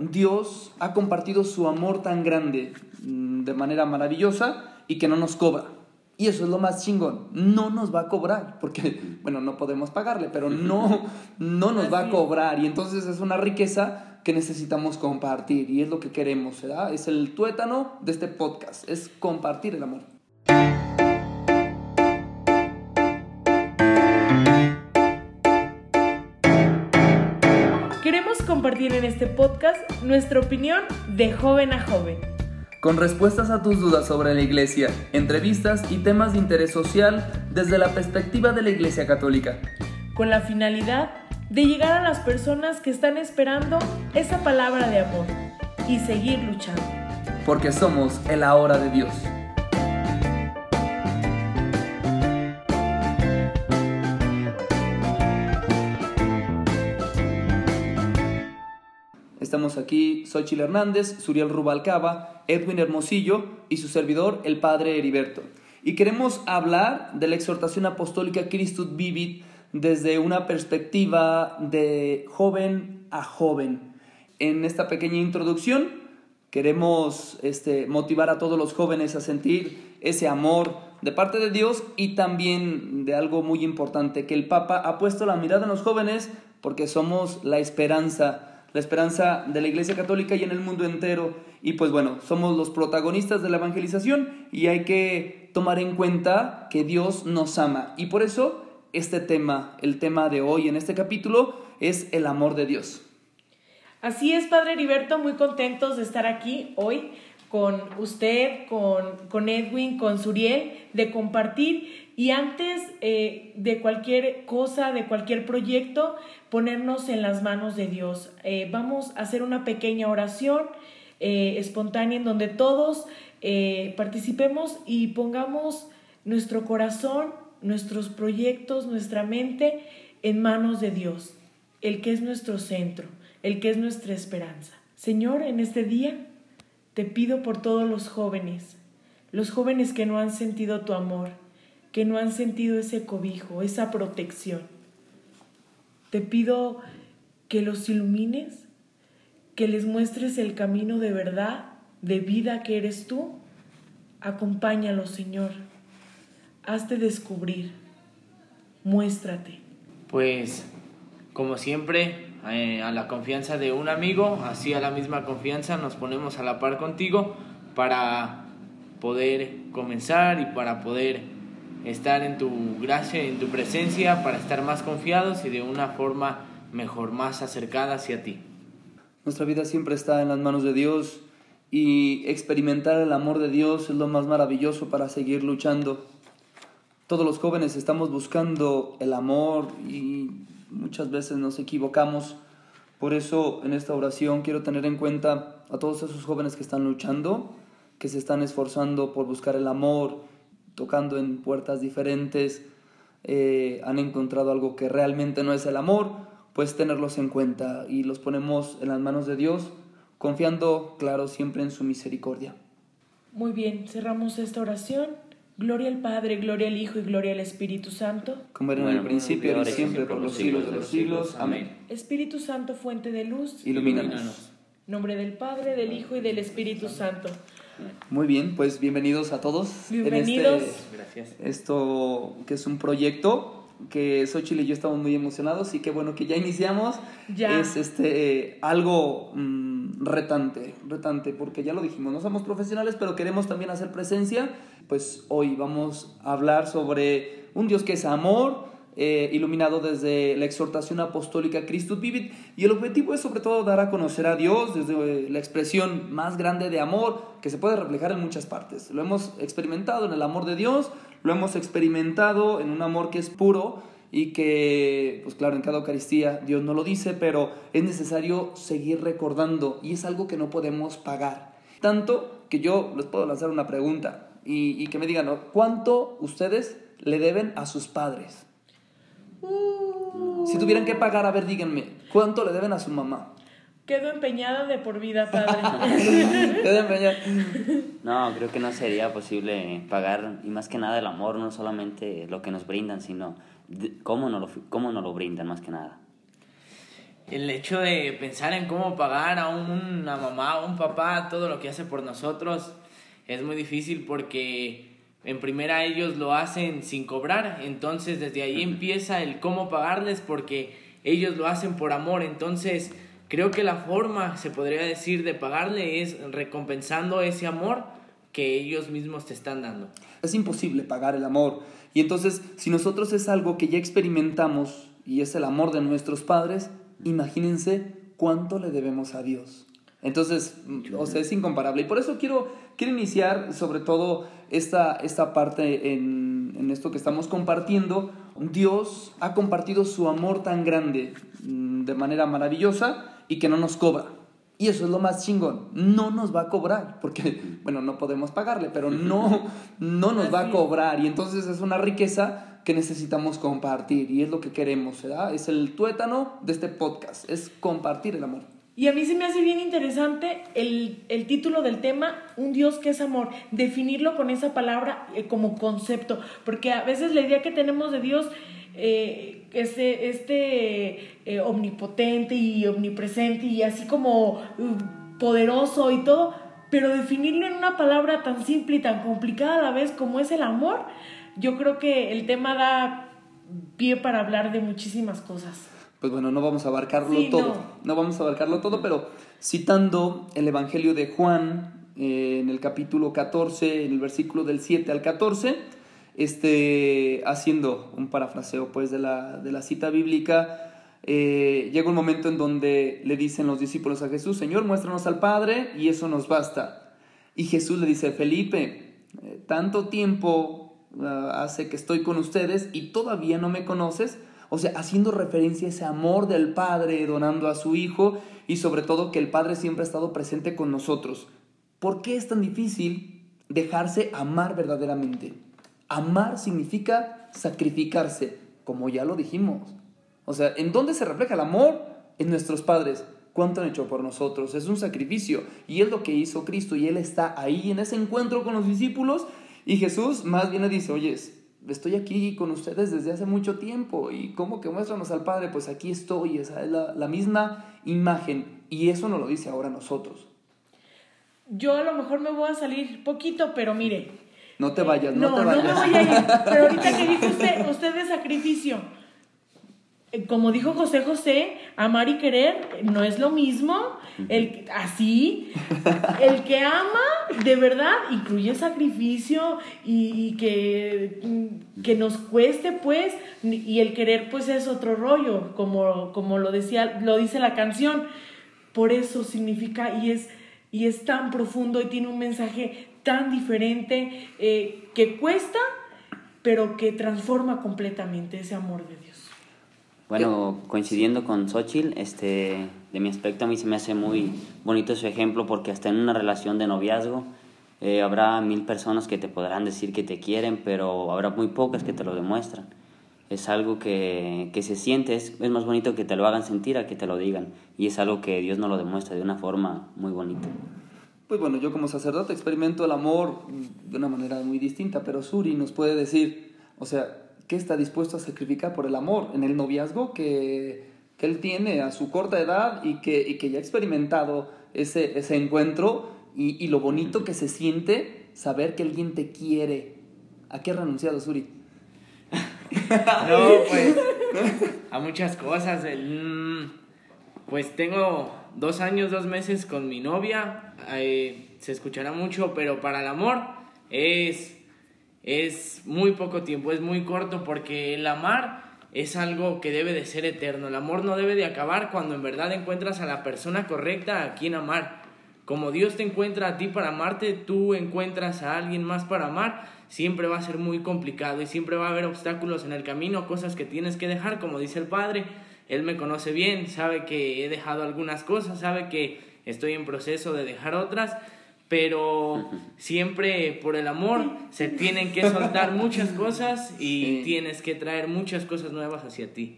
Dios ha compartido su amor tan grande mm, de manera maravillosa y que no nos cobra. Y eso es lo más chingón. No nos va a cobrar, porque, bueno, no podemos pagarle, pero no, no nos va a cobrar. Y entonces es una riqueza que necesitamos compartir y es lo que queremos, ¿verdad? Es el tuétano de este podcast, es compartir el amor. Compartir en este podcast nuestra opinión de joven a joven. Con respuestas a tus dudas sobre la iglesia, entrevistas y temas de interés social desde la perspectiva de la iglesia católica. Con la finalidad de llegar a las personas que están esperando esa palabra de amor y seguir luchando. Porque somos el ahora de Dios. Estamos aquí, soy Chile Hernández, Suriel Rubalcaba, Edwin Hermosillo y su servidor, el Padre Heriberto. Y queremos hablar de la exhortación apostólica Christus Vivit desde una perspectiva de joven a joven. En esta pequeña introducción queremos este, motivar a todos los jóvenes a sentir ese amor de parte de Dios y también de algo muy importante, que el Papa ha puesto la mirada en los jóvenes porque somos la esperanza, la esperanza de la Iglesia Católica y en el mundo entero. Y pues bueno, somos los protagonistas de la evangelización y hay que tomar en cuenta que Dios nos ama. Y por eso este tema, el tema de hoy en este capítulo, es el amor de Dios. Así es, Padre Heriberto, muy contentos de estar aquí hoy con usted, con, con Edwin, con Suriel, de compartir y antes eh, de cualquier cosa, de cualquier proyecto, ponernos en las manos de Dios. Eh, vamos a hacer una pequeña oración eh, espontánea en donde todos participemos y pongamos nuestro corazón nuestros proyectos, nuestra mente en manos de Dios, el que es nuestro centro, el que es nuestra esperanza. Señor, en este día te pido por todos los jóvenes, los jóvenes que no han sentido tu amor, que no han sentido ese cobijo, esa protección. Te pido que los ilumines, que les muestres el camino de verdad, de vida que eres tú. Acompáñalos, Señor hazte descubrir, muéstrate. Pues, como siempre, eh, a la confianza de un amigo, así a la misma confianza nos ponemos a la par contigo para poder comenzar y para poder estar en tu gracia, en tu presencia, para estar más confiados y de una forma mejor, más acercada hacia ti. Nuestra vida siempre está en las manos de Dios y experimentar el amor de Dios es lo más maravilloso para seguir luchando. Todos los jóvenes estamos buscando el amor y muchas veces nos equivocamos. Por eso en esta oración quiero tener en cuenta a todos esos jóvenes que están luchando, que se están esforzando por buscar el amor, tocando en puertas diferentes, eh, han encontrado algo que realmente no es el amor, pues tenerlos en cuenta y los ponemos en las manos de Dios, confiando, claro, siempre en su misericordia. Muy bien, cerramos esta oración. Gloria al Padre, gloria al Hijo y gloria al Espíritu Santo. Como era en el principio, ahora y siempre, por los siglos de los siglos. Amén. Espíritu Santo, fuente de luz. Ilumínanos. Nombre del Padre, del Hijo y del Espíritu Santo. Muy bien, pues bienvenidos a todos. Bienvenidos. Este, Gracias. Esto que es un proyecto que Xochitl y yo estamos muy emocionados y qué bueno que ya iniciamos. Ya. Es este, algo mm, retante, retante, porque ya lo dijimos, no somos profesionales, pero queremos también hacer presencia. Pues hoy vamos a hablar sobre un Dios que es amor, eh, iluminado desde la exhortación apostólica Christus Vivit. Y el objetivo es sobre todo dar a conocer a Dios desde la expresión más grande de amor que se puede reflejar en muchas partes. Lo hemos experimentado en el amor de Dios, lo hemos experimentado en un amor que es puro y que, pues claro, en cada Eucaristía Dios no lo dice, pero es necesario seguir recordando y es algo que no podemos pagar. Tanto que yo les puedo lanzar una pregunta y, que me digan, ¿cuánto ustedes le deben a sus padres? Si tuvieran que pagar, a ver, díganme, ¿cuánto le deben a su mamá? Quedo empeñada de por vida, padre. Quedo empeñada. No, creo que no sería posible pagar, y más que nada el amor, no solamente lo que nos brindan, sino cómo nos lo, cómo nos lo brindan, más que nada. el hecho de pensar en cómo pagar a una mamá o un papá todo lo que hace por nosotros es muy difícil porque en primera ellos lo hacen sin cobrar, entonces desde ahí empieza el cómo pagarles porque ellos lo hacen por amor, entonces creo que la forma, se podría decir, de pagarle es recompensando ese amor que ellos mismos te están dando. Es imposible pagar el amor. Y entonces, si nosotros es algo que ya experimentamos y es el amor de nuestros padres, imagínense cuánto le debemos a Dios. Entonces, o sea, es incomparable. Y por eso quiero, quiero iniciar sobre todo esta, esta parte en, en esto que estamos compartiendo. Dios ha compartido su amor tan grande mm, de manera maravillosa y que no nos cobra. Y eso es lo más chingón. No nos va a cobrar, porque, bueno, no podemos pagarle, pero no, no nos va a cobrar. Y entonces es una riqueza que necesitamos compartir y es lo que queremos, ¿verdad? Es el tuétano de este podcast, es compartir el amor. Y a mí se me hace bien interesante el, el, título del tema, Un Dios que es amor, definirlo con esa palabra eh, como concepto, porque a veces la idea que tenemos de Dios, eh, este, este eh, omnipotente y omnipresente y así como uh, poderoso y todo, pero definirlo en una palabra tan simple y tan complicada a la vez como es el amor, yo creo que el tema da pie para hablar de muchísimas cosas pues bueno, no vamos a abarcarlo todo, no. vamos a abarcarlo todo, pero citando el Evangelio de Juan eh, en el capítulo 14, en el versículo del 7 al 14, este, haciendo un parafraseo pues de la, de la cita bíblica, eh, llega un momento en donde le dicen los discípulos a Jesús, Señor, muéstranos al Padre y eso nos basta. Y Jesús le dice, Felipe, eh, tanto tiempo ah, hace que estoy con ustedes y todavía no me conoces, o sea, haciendo referencia a ese amor del Padre donando a su Hijo y sobre todo que el Padre siempre ha estado presente con nosotros. ¿Por qué es tan difícil dejarse amar verdaderamente? Amar significa sacrificarse, como ya lo dijimos. O sea, ¿en dónde se refleja el amor? En nuestros padres. ¿Cuánto han hecho por nosotros? Es un sacrificio. Y es lo que hizo Cristo. Y Él está ahí en ese encuentro con los discípulos. Y Jesús más bien le dice, oyes, estoy aquí con ustedes desde hace mucho tiempo y cómo que muéstranos al Padre, pues aquí estoy, esa es la, misma imagen y eso nos lo dice ahora nosotros. Yo a lo mejor me voy a salir poquito, pero mire. No te vayas, no, te vayas. No me voy a ir, pero ahorita que dijo usted, usted de sacrificio, eh, como dijo José José, amar y querer no es lo mismo. El, así, el que ama de verdad incluye sacrificio y, que, que, nos cueste, pues, y el querer, pues, es otro rollo, como, como lo, decía, lo dice la canción. Por eso significa y es, y es tan profundo y tiene un mensaje tan diferente eh, que cuesta, pero que transforma completamente ese amor de Dios. Bueno, coincidiendo con Xochitl, este, de mi aspecto a mí se me hace muy bonito su ejemplo porque hasta en una relación de noviazgo eh, habrá mil personas que te podrán decir que te quieren, pero habrá muy pocas que te lo demuestran. Es algo que, que se siente, es, es, más bonito que te lo hagan sentir a que te lo digan. Y es algo que Dios nos lo demuestra de una forma muy bonita. Pues bueno, yo como sacerdote experimento el amor de una manera muy distinta, pero Suri nos puede decir, o sea, ¿Qué está dispuesto a sacrificar por el amor en el noviazgo que, que él tiene a su corta edad y que, que ya ha experimentado ese, ese encuentro y, y, lo bonito que se siente saber que alguien te quiere. ¿A qué ha renunciado Suri? no, pues a muchas cosas. Pues tengo dos años, dos meses con mi novia. Eh, se escuchará mucho, pero para el amor es es muy poco tiempo, es muy corto porque el amar es algo que debe de ser eterno. El amor no debe de acabar cuando en verdad encuentras a la persona correcta a quien amar. Como Dios te encuentra a ti para amarte, tú encuentras a alguien más para amar, siempre va a ser muy complicado y siempre va a haber obstáculos en el camino, cosas que tienes que dejar, como dice el Padre. Él me conoce bien, sabe que he dejado algunas cosas, sabe que estoy en proceso de dejar otras, pero siempre por el amor se tienen que soltar muchas cosas y tienes que traer muchas cosas nuevas hacia ti.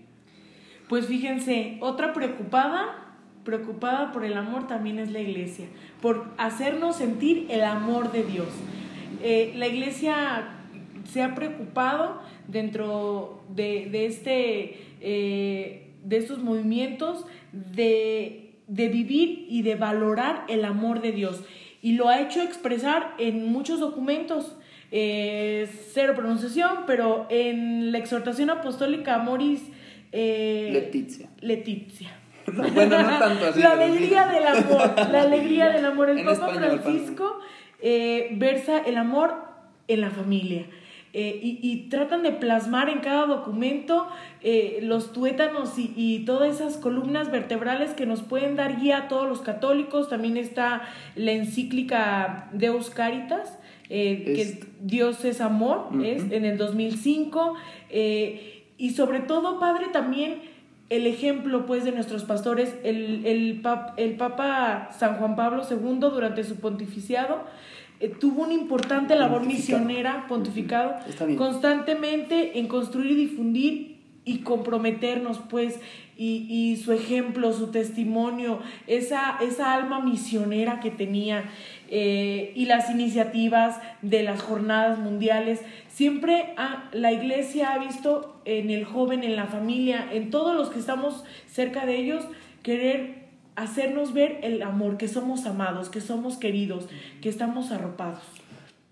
Pues fíjense, otra preocupada, preocupada por el amor también es la iglesia, por hacernos sentir el amor de Dios. Eh, la iglesia se ha preocupado dentro de, este... Eh, de estos movimientos de, de vivir y de valorar el amor de Dios. Y lo ha hecho expresar en muchos documentos. Eh, cero pronunciación, pero en la exhortación apostólica Moris eh, bueno, no tanto así. la alegría del amor, la alegría del amor. El En Papa español, Francisco eh, versa el amor en la familia. Eh, y, y tratan de plasmar en cada documento eh, los tuétanos y, y todas esas columnas vertebrales que nos pueden dar guía a todos los católicos. También está la encíclica Deus Caritas, eh, que Es- Dios es amor, es en el 2005. eh, y sobre todo, Padre, también el ejemplo pues de nuestros pastores, el, el, pap- el Papa San Juan Pablo II durante su pontificiado eh, tuvo una importante labor Pontificado. misionera, pontificado, constantemente en construir y difundir y comprometernos pues y, y su ejemplo, su testimonio, esa, esa alma misionera que tenía eh, y las iniciativas de las jornadas mundiales. Siempre ha- la iglesia ha visto en el joven, en la familia, en todos los que estamos cerca de ellos, querer hacernos ver el amor, que somos amados, que somos queridos, que estamos arropados.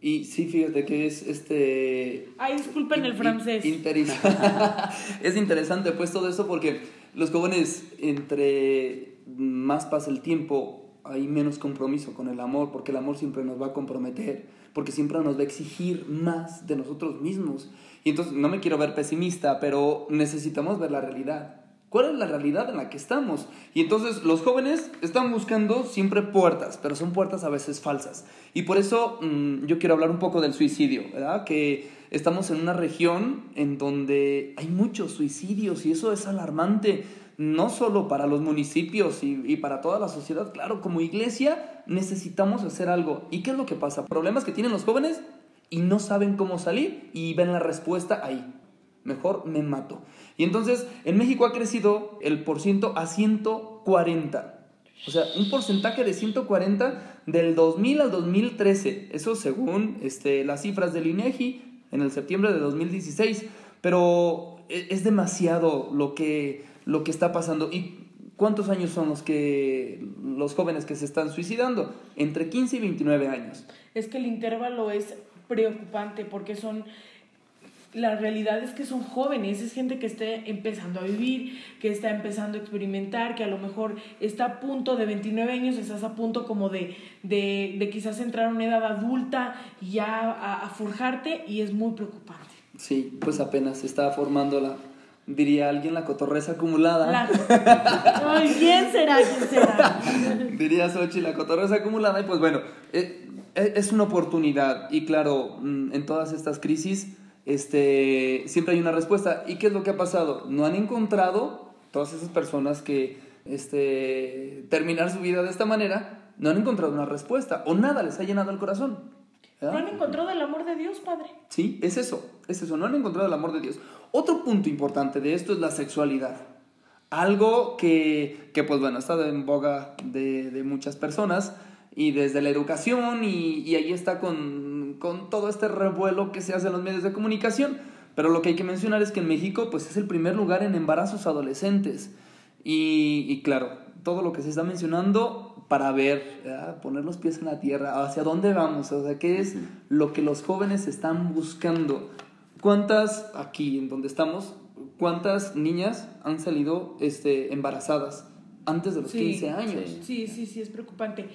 Y sí, fíjate que es este. Ay, disculpen el francés. es interesante pues todo eso porque los jóvenes entre más pasa el tiempo hay menos compromiso con el amor porque el amor siempre nos va a comprometer porque siempre nos va a exigir más de nosotros mismos y entonces no me quiero ver pesimista pero necesitamos ver la realidad ¿Cuál es la realidad en la que estamos? Y entonces los jóvenes están buscando siempre puertas, pero son puertas a veces falsas. Y por eso mm, yo quiero hablar un poco del suicidio, ¿verdad? Que estamos en una región en donde hay muchos suicidios y eso es alarmante, no solo para los municipios y, y para toda la sociedad. Claro, como iglesia necesitamos hacer algo. ¿Y qué es lo que pasa? Problemas que tienen los jóvenes y no saben cómo salir y ven la respuesta ahí. Mejor me mato. Y entonces en México ha crecido el por ciento a 140. O sea, un porcentaje de 140 del 2000 al 2013. Eso según este, las cifras del INEGI en el septiembre de 2016. Pero e- es demasiado lo que, lo que está pasando. ¿Y cuántos años son los, que, los jóvenes que se están suicidando? Entre 15 y 29 años. Es que el intervalo es preocupante porque son la realidad es que son jóvenes, es gente que está empezando a vivir, que está empezando a experimentar, que a lo mejor está a punto de 29 años, estás a punto como de, de, de quizás entrar a una edad adulta y ya a, a forjarte y es muy preocupante. Sí, pues apenas está formando la, diría alguien, la cotorreza acumulada. La- Ay, ¿Quién será? ¿Quién será? Diría Xochitl, la cotorreza acumulada. Y pues bueno, eh, eh, es una oportunidad. Y claro, mm, en todas estas crisis, este, siempre hay una respuesta. ¿Y qué es lo que ha pasado? No han encontrado, todas esas personas que este, terminar su vida de esta manera, no han encontrado una respuesta. O nada les ha llenado el corazón. No ¿verdad? han encontrado el amor de Dios, Padre. Sí, es eso, es eso, no han encontrado el amor de Dios. Otro punto importante de esto es la sexualidad. Algo que, que pues bueno, ha estado en boga de, de muchas personas y desde la educación y, y ahí está con, con todo este revuelo que se hace en los medios de comunicación. Pero lo que hay que mencionar es que en México pues es el primer lugar en embarazos adolescentes. Y, y claro, todo lo que se está mencionando para ver, ¿verdad? poner los pies en la tierra, hacia dónde vamos, o sea, qué es lo que los jóvenes están buscando. ¿Cuántas, aquí en donde estamos, cuántas niñas han salido este, embarazadas antes de los Sí, 15 años? sí. Sí, sí, sí, es preocupante.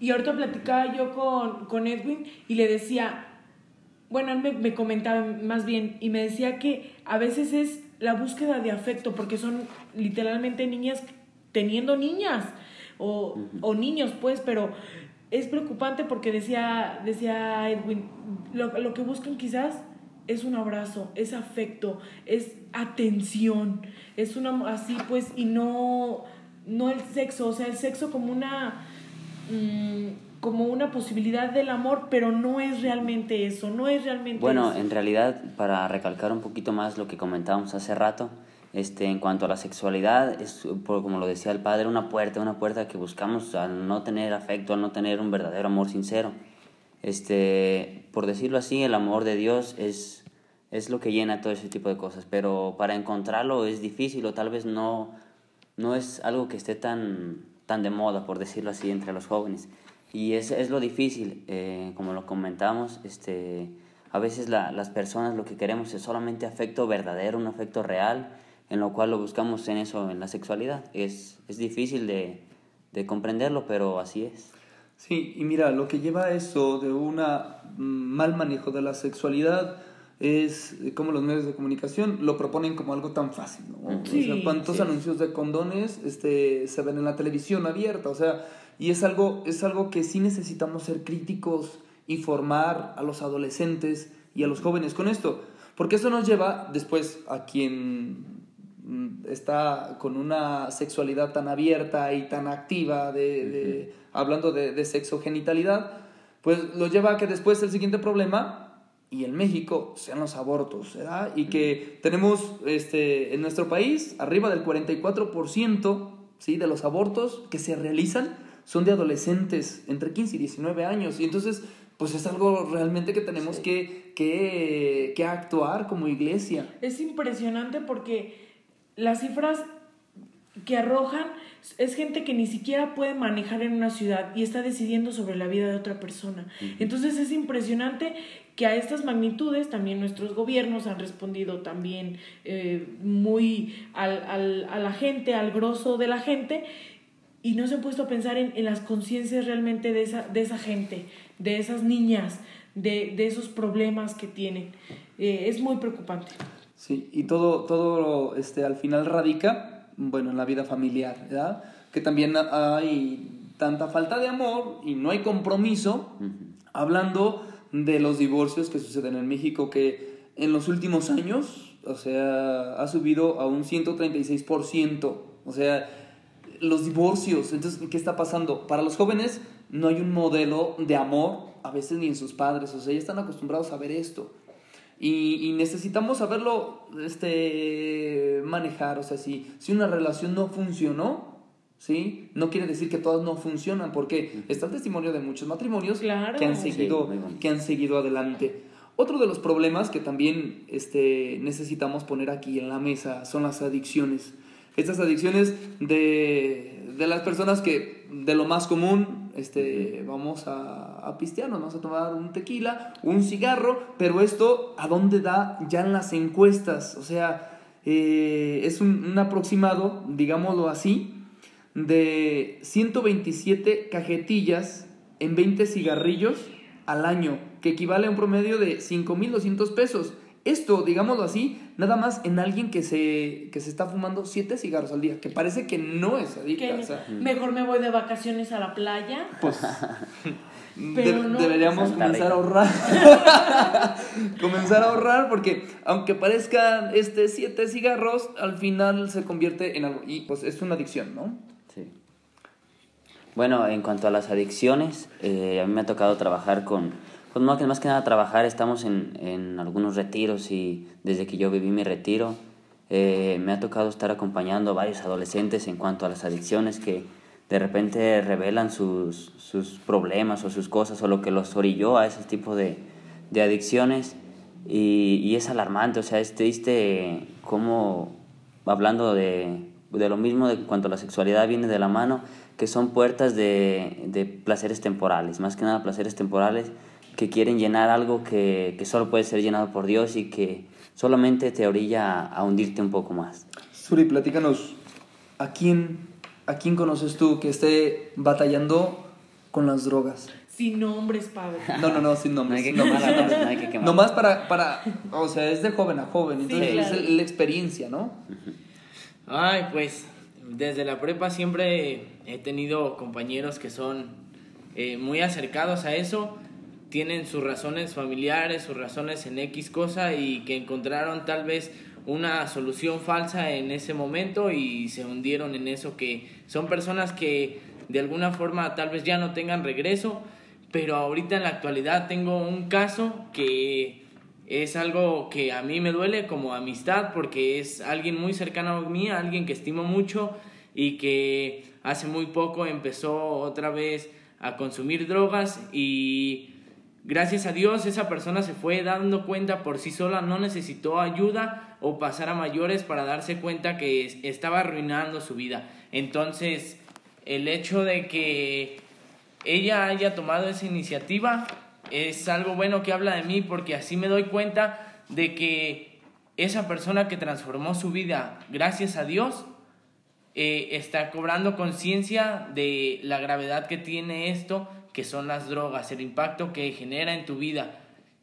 Y ahorita platicaba yo con, con Edwin y le decía, bueno, él me, me comentaba más bien y me decía que a veces es la búsqueda de afecto, porque son literalmente niñas teniendo niñas o, o niños, pues, pero es preocupante porque decía, decía Edwin, lo, lo que buscan quizás es un abrazo, es afecto, es atención, es una así pues y no no el sexo, o sea, el sexo como una mm, como una posibilidad del amor, pero no es realmente eso, no es realmente Bueno, eso. en realidad, para recalcar un poquito más lo que comentábamos hace rato, este, en cuanto a la sexualidad, es, como lo decía el padre, una puerta, una puerta que buscamos al no tener afecto, al no tener un verdadero amor sincero. Este, por decirlo así, el amor de Dios es, es lo que llena todo ese tipo de cosas, pero para encontrarlo es difícil o tal vez no, no es algo que esté tan, tan de moda, por decirlo así, entre los jóvenes. Y es, es lo difícil, eh, como lo comentamos, este, a veces la, las personas lo que queremos es solamente afecto verdadero, un afecto real, en lo cual lo buscamos en eso, en la sexualidad. Es, es difícil de, de comprenderlo, pero así es. Sí, y mira, lo que lleva a eso de un mal manejo de la sexualidad es como los medios de comunicación lo proponen como algo tan fácil, ¿no? o sea, ¿cuántos anuncios de condones este, se ven en la televisión abierta? O sea, y es algo, es algo que sí necesitamos ser críticos y formar a los adolescentes y a los jóvenes con esto, porque eso nos lleva después a quien mm, está con una sexualidad tan abierta y tan activa, de, hablando de, de sexogenitalidad, pues lo lleva a que después el siguiente problema y en México sean los abortos, ¿verdad? Y que tenemos este, en nuestro país arriba del 44% ¿sí? de los abortos que se realizan son de adolescentes entre 15 y 19 años. Y entonces, pues es algo realmente que tenemos que, que, que actuar como iglesia. Es impresionante porque las cifras que arrojan es gente que ni siquiera puede manejar en una ciudad y está decidiendo sobre la vida de otra persona. Entonces es impresionante que a estas magnitudes también nuestros gobiernos han respondido también eh, muy al, al, a la gente, al grosso de la gente, y no se han puesto a pensar en, en las conciencias realmente de esa, de esa gente, de esas niñas, de, de esos problemas que tienen. Eh, es muy preocupante. Sí, y todo, todo este, al final radica, bueno, en la vida familiar, ¿verdad? Que también hay tanta falta de amor y no hay compromiso, hablando de los divorcios que suceden en México, que en los últimos años, o sea, ha subido a un 136%. O sea, los divorcios. Entonces, ¿qué está pasando? Para los jóvenes no hay un modelo de amor, a veces ni en sus padres. O sea, ya están acostumbrados a ver esto. Y, y, necesitamos saberlo este, manejar. O sea, si, si una relación no funcionó, ¿sí? No quiere decir que todas no funcionan, porque está el testimonio de muchos matrimonios que, han seguido, que han seguido adelante. Otro de los problemas que también este, necesitamos poner aquí en la mesa son las adicciones. Estas adicciones de, de las personas que de lo más común este, vamos a, a pistear, vamos a tomar un tequila, un cigarro, pero esto a dónde da ya en las encuestas, o sea, eh, es un, un aproximado, digámoslo así, de 127 cajetillas en 20 cigarrillos al año, que equivale a un promedio de 5.200 pesos. Esto, digámoslo así, nada más en alguien que se, que se está fumando 7 cigarros al día, que parece que no es adicta. O sea, mejor me voy de vacaciones a la playa. Pues de, no, deberíamos comenzar a ahorrar. comenzar a ahorrar porque aunque parezcan este 7 cigarros, al final se convierte en algo. Y pues es una adicción, ¿no? Bueno, en cuanto a las adicciones, eh, a mí me ha tocado trabajar con, pues más que, más que nada trabajar, estamos en, en algunos retiros y desde que yo viví mi retiro, eh, me ha tocado estar acompañando a varios adolescentes en cuanto a las adicciones que de repente revelan sus, sus problemas o sus cosas o lo que los orilló a ese tipo de, de adicciones. Y, y, es alarmante, o sea, es triste cómo, hablando de, de lo mismo de cuanto a la sexualidad viene de la mano, que son puertas de, de, placeres temporales, más que nada placeres temporales que quieren llenar algo que, que, solo puede ser llenado por Dios y que solamente te orilla a, hundirte un poco más. Suri, platícanos, ¿a quién, ¿a quién conoces tú que esté batallando con las drogas? Sin nombres, padre. No, no, no, sin nombres. No hay que quemarla, no hay que quemarla. Nomás para, para, o sea, es de joven a joven, entonces sí, claro. es la experiencia, ¿no? Ay, pues desde la prepa siempre he tenido compañeros que son eh, muy acercados a eso, tienen sus razones familiares, sus razones en X cosa y que encontraron tal vez una solución falsa en ese momento y se hundieron en eso que son personas que de alguna forma tal vez ya no tengan regreso, pero ahorita en la actualidad tengo un caso que es algo que a mí me duele como amistad porque es alguien muy cercano a mí, alguien que estimo mucho y que hace muy poco empezó otra vez a consumir drogas y Gracias a Dios esa persona se fue dando cuenta por sí sola, no necesitó ayuda o pasar a mayores para darse cuenta que estaba arruinando su vida. Entonces, el hecho de que ella haya tomado esa iniciativa es algo bueno que habla de mí porque así me doy cuenta de que esa persona que transformó su vida gracias a Dios eh, está cobrando conciencia de la gravedad que tiene esto, que son las drogas, el impacto que genera en tu vida.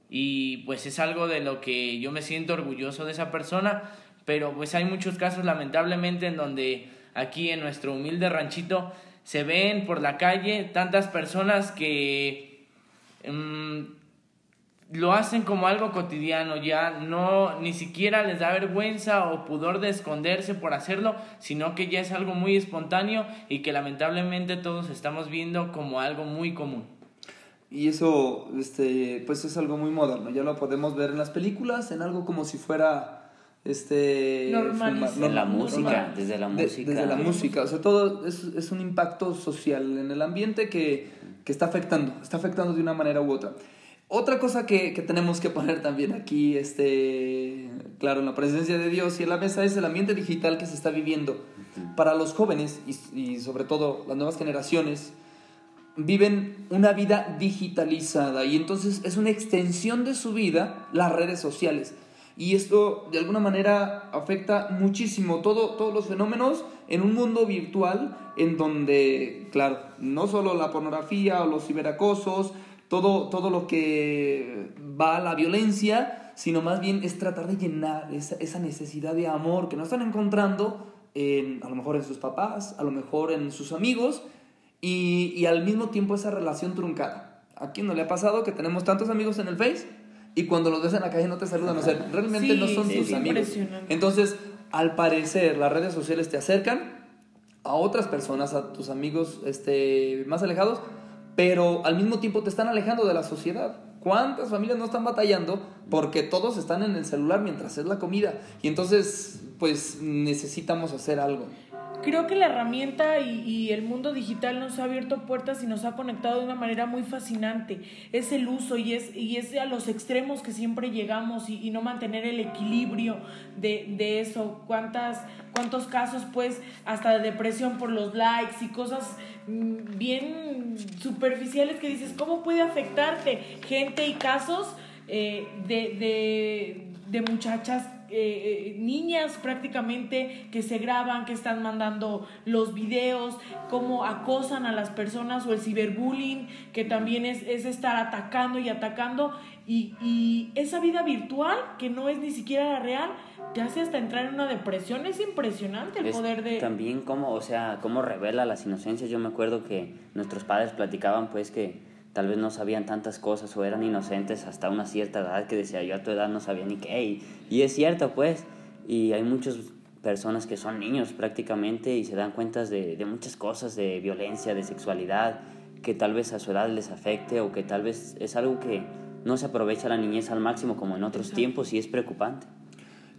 Y pues es algo de lo que yo me siento orgulloso de esa persona, pero pues hay muchos casos lamentablemente en donde aquí en nuestro humilde ranchito se ven por la calle tantas personas que mm, lo hacen como algo cotidiano, ya no ni siquiera les da vergüenza o pudor de esconderse por hacerlo, sino que ya es algo muy espontáneo y que lamentablemente todos estamos viendo como algo muy común. Y eso, este, pues es algo muy moderno, ya lo podemos ver en las películas, en algo como si fuera este normal, la música desde la música. desde la música o sea todo es, es un impacto social en el ambiente que, que, está afectando está afectando de una manera u otra. Otra cosa que, que, tenemos que poner también aquí este claro en la presencia de Dios y en la mesa es el ambiente digital que se está viviendo. Para los jóvenes y, y sobre todo las nuevas generaciones viven una vida digitalizada y entonces es una extensión de su vida las redes sociales. Y esto de alguna manera afecta muchísimo todo, todos los fenómenos en un mundo virtual en donde, claro, no solo la pornografía o los ciberacosos, todo, todo lo que va a la violencia, sino más bien es tratar de llenar esa, esa necesidad de amor que no están encontrando en, a lo mejor en sus papás, a lo mejor en sus amigos, y, y al mismo tiempo esa relación truncada. ¿A quién no le ha pasado que tenemos tantos amigos en el Face y cuando los ves en la calle no te saludan, o sea, realmente no son tus amigos. Entonces, al parecer, las redes sociales te acercan a otras personas, a tus amigos este, más alejados, pero al mismo tiempo te están alejando de la sociedad. ¿Cuántas familias no están batallando porque todos están en el celular mientras es la comida? Y entonces, pues necesitamos hacer algo creo que la herramienta y, el mundo digital nos ha abierto puertas y nos ha conectado de una manera muy fascinante. Es el uso y es, y es a los extremos que siempre llegamos y, no mantener el equilibrio de, eso. ¿Cuántas, ¿Cuántos casos, pues, hasta de depresión por los likes y cosas mm, bien superficiales que dices, ¿cómo puede afectarte? Gente y casos eh, de, de, de muchachas eh, eh, niñas prácticamente que se graban, que están mandando los videos, cómo acosan a las personas o el ciberbullying, que también es, es estar atacando y atacando. Y, y, esa vida virtual, que no es ni siquiera la real, te hace hasta entrar en una depresión. Es impresionante el poder de... También como, o sea, cómo revela las inocencias. Yo me acuerdo que nuestros padres platicaban pues que tal vez no sabían tantas cosas o eran inocentes hasta una cierta edad que decía yo a tu edad no sabía ni qué. Y, es cierto, pues, y hay muchas personas que son niños prácticamente y se dan cuenta de, de muchas cosas, de violencia, de sexualidad, que tal vez a su edad les afecte o que tal vez es algo que no se aprovecha la niñez al máximo como en otros tiempos y es preocupante.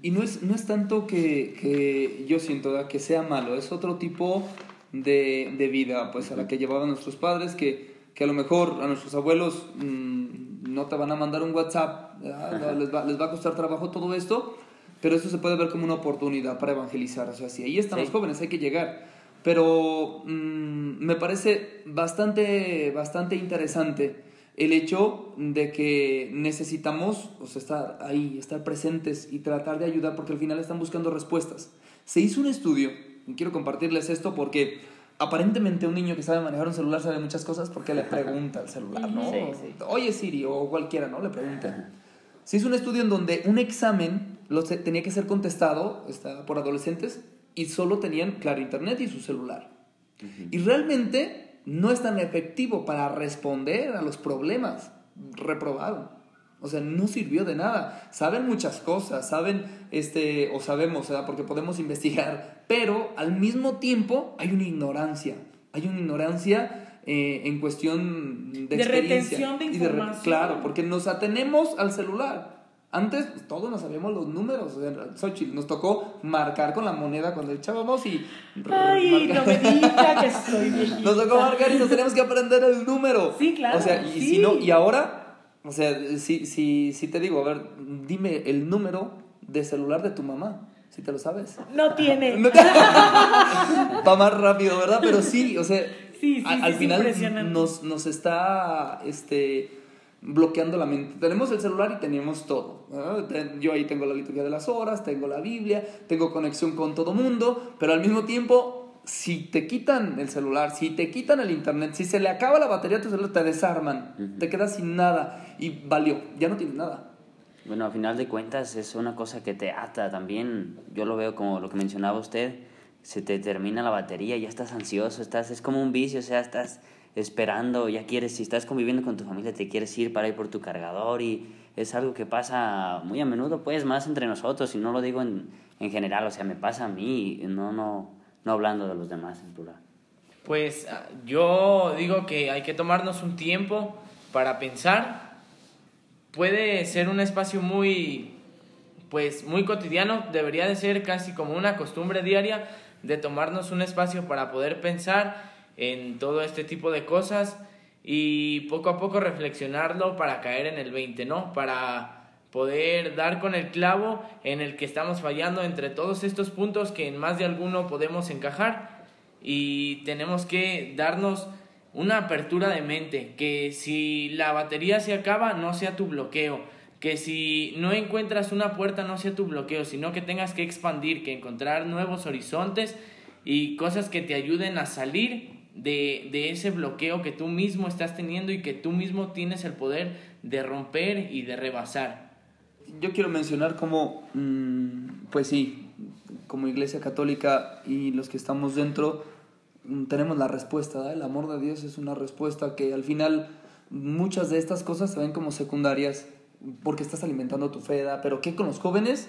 Y no es, no es tanto que, que yo siento que sea malo, es otro tipo de, de vida pues a la que llevaban nuestros padres que que a lo mejor a nuestros abuelos mm, no te van a mandar un WhatsApp, les va, les va, a costar trabajo todo esto, pero eso se puede ver como una oportunidad para evangelizar. O sea, si ahí están los jóvenes, hay que llegar. Pero mm, me parece bastante, bastante interesante el hecho de que necesitamos o sea, estar ahí, estar presentes y tratar de ayudar porque al final están buscando respuestas. Se hizo un estudio, y quiero compartirles esto porque aparentemente un niño que sabe manejar un celular sabe muchas cosas porque le pregunta al celular, ¿no? Oye Siri o cualquiera, ¿no? Le pregunta. Se hizo un estudio en donde un examen lo tenía que ser contestado por adolescentes y solo tenían, claro, internet y su celular. Y realmente no es tan efectivo para responder a los problemas. Reprobaron. O sea, no sirvió de nada. Saben muchas cosas, saben, este, o sabemos, ¿verdad? porque podemos investigar, pero al mismo tiempo hay una ignorancia. Hay una ignorancia eh, en cuestión de, de retención de información. claro, porque nos atenemos al celular. Antes pues, todos nos sabíamos los números. Xochitl, nos tocó marcar con la moneda cuando echábamos y. Ay, no me diga que estoy viejita. Nos tocó marcar y nos teníamos que aprender el número. Sí, claro. O sea, y si no, y ahora O sea, si, si, si te digo, a ver, dime el número de celular de tu mamá, si te lo sabes. No tiene. Va más rápido, ¿verdad? Pero sí, o sea, Sí, sí, al final nos, nos está este, bloqueando la mente. Tenemos el celular y tenemos todo. Yo ahí tengo la liturgia de las horas, tengo la Biblia, tengo conexión con todo mundo, pero al mismo tiempo, si te quitan el celular, si te quitan el internet, si se le acaba la batería a tu celular, te desarman, te quedas sin nada y valió, ya no tienes nada. Bueno, a final de cuentas es una cosa que te ata también. Yo lo veo como lo que mencionaba usted, se te termina la batería, ya estás ansioso, estás es como un vicio, o sea, estás esperando, ya quieres, si estás conviviendo con tu familia, te quieres ir para ir por tu cargador y es algo que pasa muy a menudo, pues más entre nosotros, y no lo digo en, en general, o sea, me pasa a mí, no, no, no hablando de los demás en. Pues ah, yo digo que hay que tomarnos un tiempo para pensar. Puede ser un espacio muy, pues muy cotidiano, debería de ser casi como una costumbre diaria de tomarnos un espacio para poder pensar en todo este tipo de cosas y poco a poco reflexionarlo para caer en el 20, ¿no? Para poder dar con el clavo en el que estamos fallando entre todos estos puntos que en más de alguno podemos encajar y tenemos que darnos una apertura de mente, que si la batería se acaba no sea tu bloqueo, que si no encuentras una puerta no sea tu bloqueo, sino que tengas que expandir, que encontrar nuevos horizontes y cosas que te ayuden a salir de, de ese bloqueo que tú mismo estás teniendo y que tú mismo tienes el poder de romper y de rebasar. Yo quiero mencionar cómo, mm, pues sí, como Iglesia Católica y los que estamos dentro, mm, tenemos la respuesta. ¿verdad? El amor de Dios es una respuesta que al final muchas de estas cosas se ven como secundarias porque estás alimentando tu fe, ¿verdad? pero ¿qué con los jóvenes?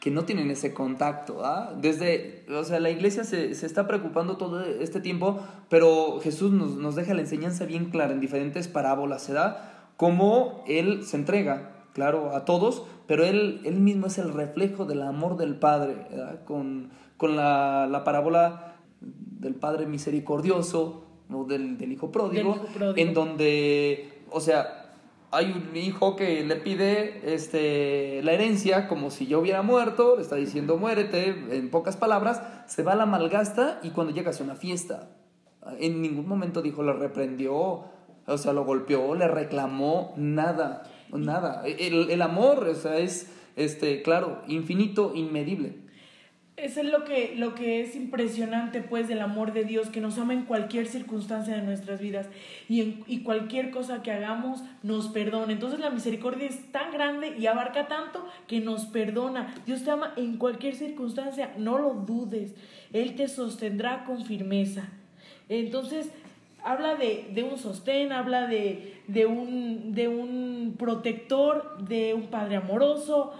que no tienen ese contacto. ¿ah? Desde, o sea, la iglesia se, se, está preocupando todo este tiempo, pero Jesús nos, nos deja la enseñanza bien clara en diferentes parábolas, ¿se da? Cómo Él se entrega, claro, a todos, pero Él, él mismo es el reflejo del amor del Padre, ¿verdad? Con, con la, la parábola del Padre misericordioso, ¿no? del, del Hijo pródigo, Del hijo pródigo. en donde, o sea, hay un hijo que le pide este, la herencia como si yo hubiera muerto, le está diciendo muérete, en pocas palabras, se va a la malgasta y cuando llega a una fiesta, en ningún momento dijo, le reprendió, o sea, lo golpeó, le reclamó, nada, nada. El, el amor, o sea, es, este, claro, infinito, inmedible. Eso es lo que, lo que es impresionante, pues, del amor de Dios, que nos ama en cualquier circunstancia de nuestras vidas y, en, y cualquier cosa que hagamos nos perdona. Entonces la misericordia es tan grande y abarca tanto que nos perdona. Dios te ama en cualquier circunstancia, no lo dudes. Él te sostendrá con firmeza. Entonces, habla de, de un sostén, habla de, de, un, de un protector, de un padre amoroso.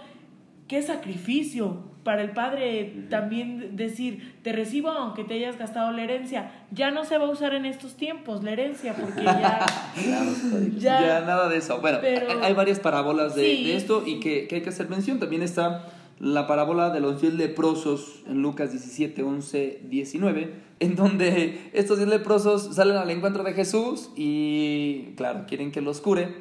¿Qué sacrificio? para el padre también decir, te recibo aunque te hayas gastado la herencia. Ya no se va a usar en estos tiempos la herencia porque ya... ya, ya, nada de eso. Bueno, pero, hay varias parábolas de, sí, de esto y que, que, hay que hacer mención. También está la parábola de los diez leprosos en Lucas 17, 11, 19, en donde estos diez leprosos salen al encuentro de Jesús y, claro, quieren que los cure.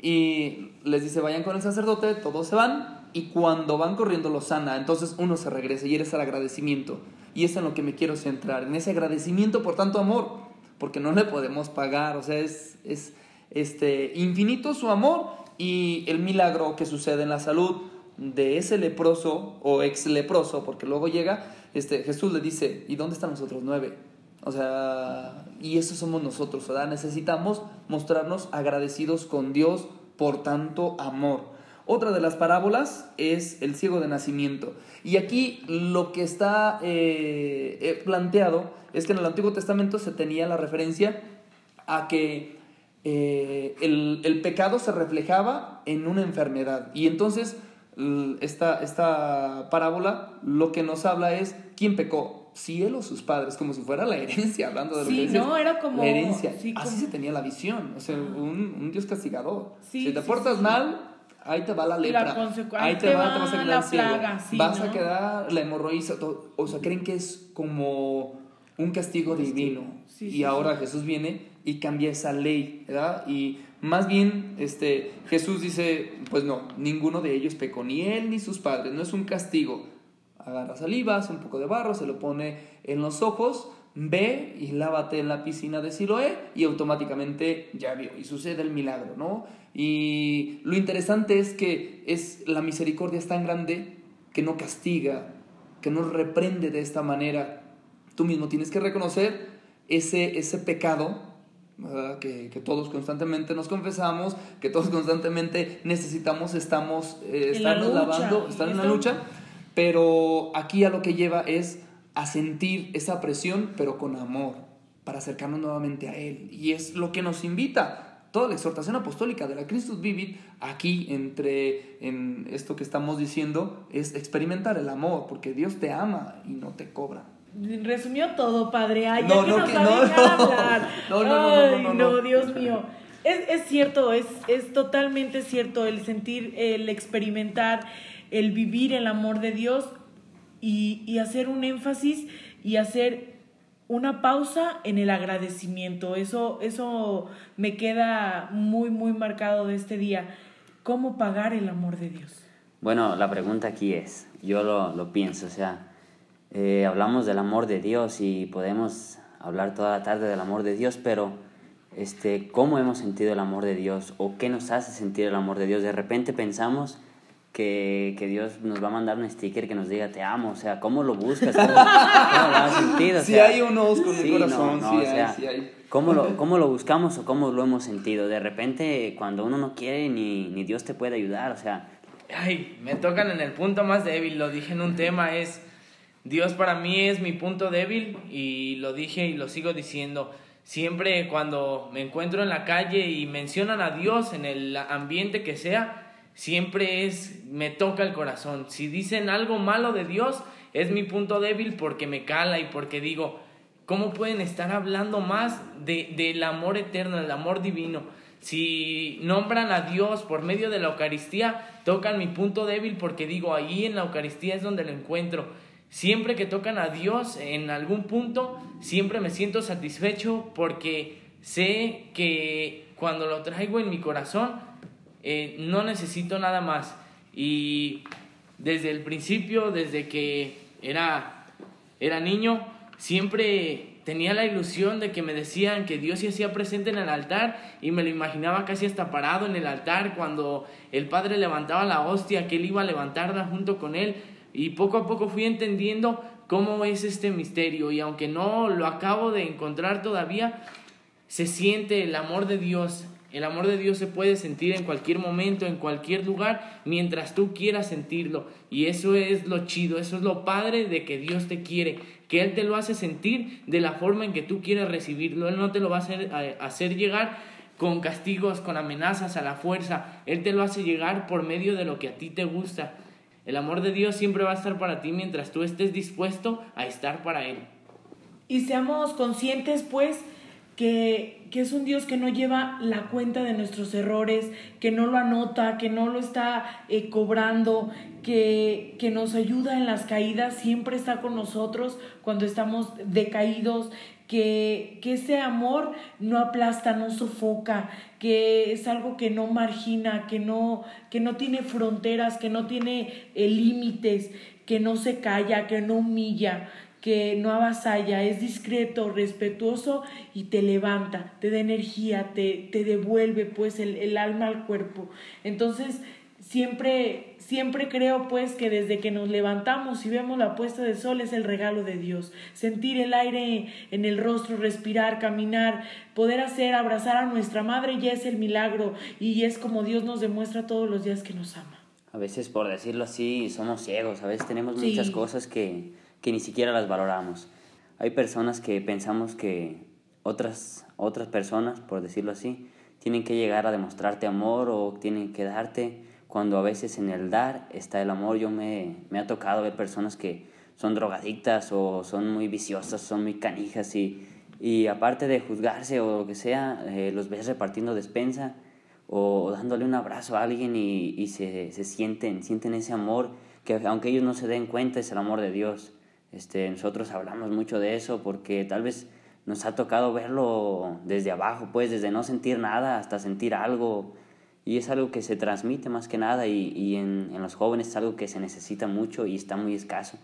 Y les dice, vayan con el sacerdote, todos se van, y cuando van corriendo lo sana, entonces uno se regresa y eres el agradecimiento. Y es en lo que me quiero centrar, en ese agradecimiento por tanto amor, porque no le podemos pagar, o sea, es, es este, infinito su amor y el milagro que sucede en la salud de ese leproso o ex leproso, porque luego llega, este, Jesús le dice, ¿y dónde están los otros nueve? O sea, y eso somos nosotros, ¿verdad? Necesitamos mostrarnos agradecidos con Dios por tanto amor. Otra de las parábolas es el ciego de nacimiento. Y aquí lo que está eh, eh, planteado es que en el Antiguo Testamento se tenía la referencia a que eh, el, el, pecado se reflejaba en una enfermedad. Y entonces esta, esta parábola lo que nos habla es quién pecó, si él o sus padres, como si fuera la herencia, hablando de lo sí, que dices, no, era como la herencia. Sí, Así se tenía la visión, o sea, un, un Dios castigador. Sí, si te portas mal, ahí te va la lepra. La ahí te, va, te vas a quedar la plaga, vas ¿no? a quedar la hemorroísa. todo. O sea, creen que es como un castigo divino. Y ahora Jesús viene y cambia esa ley, ¿verdad? Y más bien, este, Jesús dice, pues no, ninguno de ellos pecó, ni él ni sus padres, no es un castigo. Agarra saliva, hace un poco de barro, se lo pone en los ojos, ve y lávate en la piscina de Siloé y automáticamente ya vio y sucede el milagro, ¿no? Y lo interesante es que es la misericordia es tan grande que no castiga, que no reprende de esta manera. Tú mismo tienes que reconocer ese, ese pecado. Que, que todos constantemente nos confesamos, que todos constantemente necesitamos, estamos, eh, la lavando, estar en la lucha, pero aquí a lo que lleva es a sentir esa presión, pero con amor, para acercarnos nuevamente a Él. Y es lo que nos invita toda la exhortación apostólica de la Christus Vivit, aquí entre en esto que estamos diciendo, es experimentar el amor, porque Dios te ama y no te cobra. Resumió todo, padre. Ay, No, ya que no, nos que- no, no. hablar. No, no, no, no, Ay, no, no, no. Dios mío. Es, es cierto, es, es totalmente cierto el sentir, el experimentar, el vivir el amor de Dios y, y hacer un énfasis y hacer una pausa en el agradecimiento. Eso, eso me queda muy, muy marcado de este día. ¿Cómo pagar el amor de Dios? Bueno, la pregunta aquí es, yo lo, lo pienso, o sea, eh, hablamos del amor de Dios y podemos hablar toda la tarde del amor de Dios, pero este, ¿cómo hemos sentido el amor de Dios o qué nos hace sentir el amor de Dios? De repente pensamos que, que Dios nos va a mandar un sticker que nos diga te amo, o sea, ¿cómo lo buscas? ¿Cómo, cómo lo has sentido? O Si sea, hay unos con el sí, corazón, no, sí no, o hay, sea, sí hay. ¿Cómo lo, ¿Cómo lo buscamos o cómo lo hemos sentido? De repente, cuando uno no quiere, ni, ni Dios te puede ayudar. O sea, Ay, me tocan en el punto más débil, lo dije en un tema, es Dios para mí es mi punto débil y lo dije y lo sigo diciendo. Siempre cuando me encuentro en la calle y mencionan a Dios en el ambiente que sea, siempre es me toca el corazón. Si dicen algo malo de Dios, es mi punto débil porque me cala y porque digo, ¿cómo pueden estar hablando más de, del amor eterno, del amor divino? Si nombran a Dios por medio de la Eucaristía, tocan mi punto débil porque digo, ahí en la Eucaristía es donde lo encuentro. Siempre que tocan a Dios en algún punto, siempre me siento satisfecho porque sé que cuando lo traigo en mi corazón, eh, no necesito nada más. Y desde el principio, desde que era, era niño, siempre tenía la ilusión de que me decían que Dios se hacía presente en el altar y me lo imaginaba casi hasta parado en el altar cuando el Padre levantaba la hostia, que él iba a levantarla junto con él. Y poco a poco fui entendiendo cómo es este misterio y aunque no lo acabo de encontrar todavía, se siente el amor de Dios. El amor de Dios se puede sentir en cualquier momento, en cualquier lugar, mientras tú quieras sentirlo. Y eso es lo chido, eso es lo padre de que Dios te quiere, que Él te lo hace sentir de la forma en que tú quieres recibirlo. Él no te lo va a hacer, a hacer llegar con castigos, con amenazas a la fuerza. Él te lo hace llegar por medio de lo que a ti te gusta. El amor de Dios siempre va a estar para ti mientras tú estés dispuesto a estar para Él. Y seamos conscientes, pues, que, que es un Dios que no lleva la cuenta de nuestros errores, que no lo anota, que no lo está eh, cobrando, que, que nos ayuda en las caídas, siempre está con nosotros cuando estamos decaídos, que, que ese amor no aplasta, no sofoca, que es algo que no margina, que no, que no tiene fronteras, que no tiene eh, límites, que no se calla, que no humilla que no avasalla, es discreto, respetuoso y te levanta, te da energía, te, te devuelve pues el, el alma al cuerpo. Entonces, siempre, siempre creo pues que desde que nos levantamos y vemos la puesta de sol es el regalo de Dios. Sentir el aire en el rostro, respirar, caminar, poder hacer, abrazar a nuestra madre ya es el milagro y es como Dios nos demuestra todos los días que nos ama. a veces, por decirlo así, somos ciegos. A veces tenemos Sí. muchas cosas que, que ni siquiera las valoramos. Hay personas que pensamos que otras, otras personas, por decirlo así, tienen que llegar a demostrarte amor o tienen que darte, cuando a veces en el dar está el amor. Yo me, me ha tocado ver personas que son drogadictas o son muy viciosas, son muy canijas y, y aparte de juzgarse o lo que sea, eh, los ves repartiendo despensa o dándole un abrazo a alguien y, y se, se sienten, sienten ese amor que aunque ellos no se den cuenta es el amor de Dios. Este, nosotros hablamos mucho de eso porque tal vez nos ha tocado verlo desde abajo, pues desde no sentir nada hasta sentir algo. Y es algo que se transmite más que nada y, y en, en, los jóvenes es algo que se necesita mucho y está muy escaso.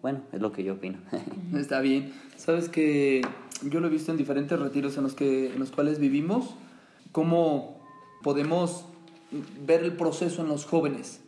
Bueno, es lo que yo opino. Está bien. Sabes que yo lo he visto en diferentes retiros en los, que, en los cuales vivimos, cómo podemos ver el proceso en los jóvenes.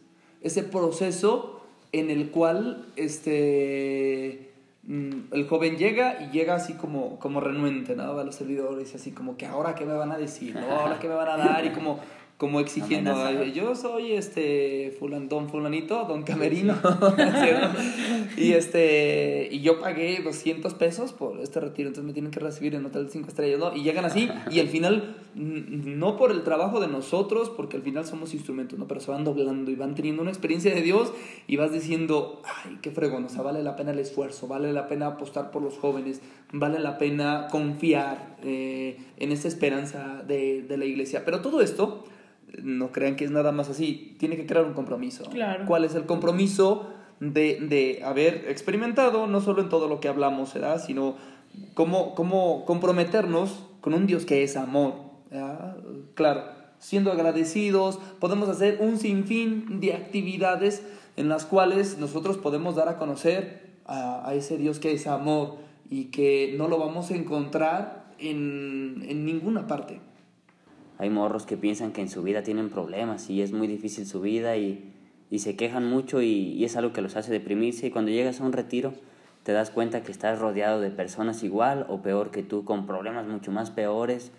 Ese proceso en el cual este, mm, el joven llega y llega así como, como renuente, ¿no? A los servidores, así como que ahora qué me van a decir, ¿no? Ahora qué me van a dar y como como exigiendo, yo soy este fulan, don fulanito, don Camerino, y este, y yo pagué 200 pesos por este retiro, entonces me tienen que recibir en hotel 5 estrellas, ¿no? Y llegan así, y al final, no por el trabajo de nosotros, porque al final somos instrumentos, ¿no? Pero se van doblando y van teniendo una experiencia de Dios y vas diciendo, ay, qué fregón, o sea, vale la pena el esfuerzo, vale la pena apostar por los jóvenes, vale la pena confiar eh, en esa esperanza de, de la iglesia. Pero todo esto no crean que es nada más así, tiene que crear un compromiso. ¿Cuál es el compromiso de, de, haber experimentado, no solo en todo lo que hablamos, ¿verdad? sino cómo, cómo comprometernos con un Dios que es amor? Claro, siendo agradecidos, podemos hacer un sinfín de actividades en las cuales nosotros podemos dar a conocer a, a ese Dios que es amor y que no lo vamos a encontrar en, en ninguna parte. Hay morros que piensan que en su vida tienen problemas y es muy difícil su vida y, y se quejan mucho y, y, es algo que los hace deprimirse. Y cuando llegas a un retiro te das cuenta que estás rodeado de personas igual o peor que tú con problemas mucho más peores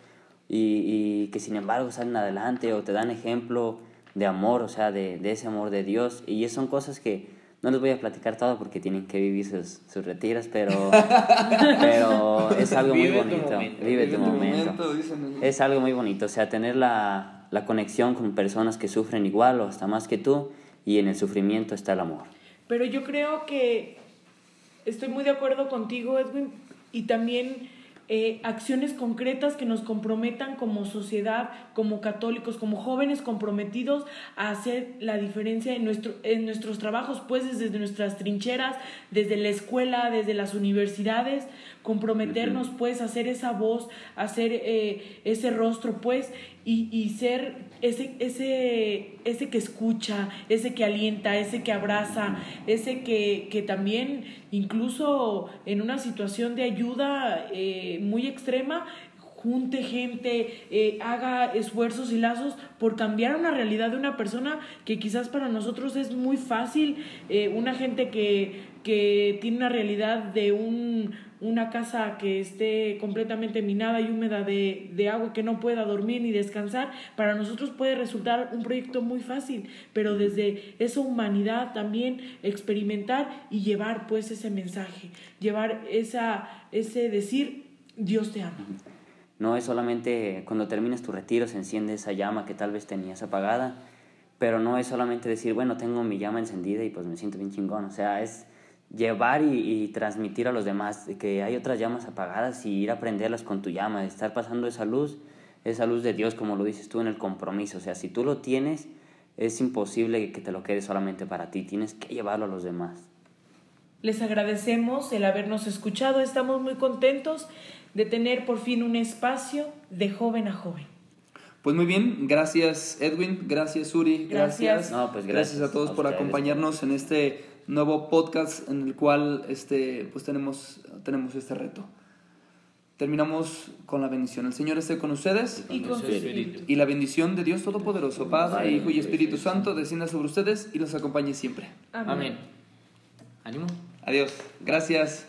y, y que sin embargo salen adelante o te dan ejemplo de amor, o sea, de, de ese amor de Dios. Y son cosas que no les voy a platicar todo porque tienen que vivir sus, sus retiros, pero, pero es algo muy bonito. Vive, tu momento. es algo muy bonito, o sea, tener la, la conexión con personas que sufren igual o hasta más que tú y en el sufrimiento está el amor. Pero yo creo que estoy muy de acuerdo contigo, Edwin, y también eh, acciones concretas que nos comprometan como sociedad, como católicos, como jóvenes comprometidos a hacer la diferencia en, nuestro, en nuestros trabajos, pues desde nuestras trincheras, desde la escuela, desde las universidades, comprometernos pues a hacer esa voz, a hacer eh, ese rostro pues y, y ser ese, ese, ese que escucha, ese que alienta, ese que abraza, ese que, que también incluso en una situación de ayuda eh, muy extrema, junte gente, eh, haga esfuerzos y lazos por cambiar una realidad de una persona que quizás para nosotros es muy fácil, eh, una gente que, que tiene una realidad de un una casa que esté completamente minada y húmeda de, de, agua, que no pueda dormir ni descansar, para nosotros puede resultar un proyecto muy fácil, pero desde esa humanidad también experimentar y llevar pues ese mensaje, llevar esa, ese decir, Dios te ama. No es solamente cuando terminas tu retiro se enciende esa llama que tal vez tenías apagada, pero no es solamente decir, bueno, tengo mi llama encendida y pues me siento bien chingón, o sea, es llevar y, y, transmitir a los demás que hay otras llamas apagadas y ir a prenderlas con tu llama, estar pasando esa luz, esa luz de Dios, como lo dices tú en el compromiso. O sea, si tú lo tienes, es imposible que te lo quede solamente para ti, tienes que llevarlo a los demás. Les agradecemos el habernos escuchado, estamos muy contentos de tener por fin un espacio de joven a joven. Pues muy bien, gracias Edwin, gracias Uri, gracias. Gracias, no, pues gracias, gracias a todos a por acompañarnos en este nuevo podcast en el cual este, pues tenemos, tenemos este reto. Terminamos con la bendición. El Señor esté con ustedes y, con su espíritu. y la bendición de Dios Todopoderoso, Padre, Hijo y Espíritu Santo, descienda sobre ustedes y los acompañe siempre. Amén. Amén. Ánimo. Adiós. Gracias.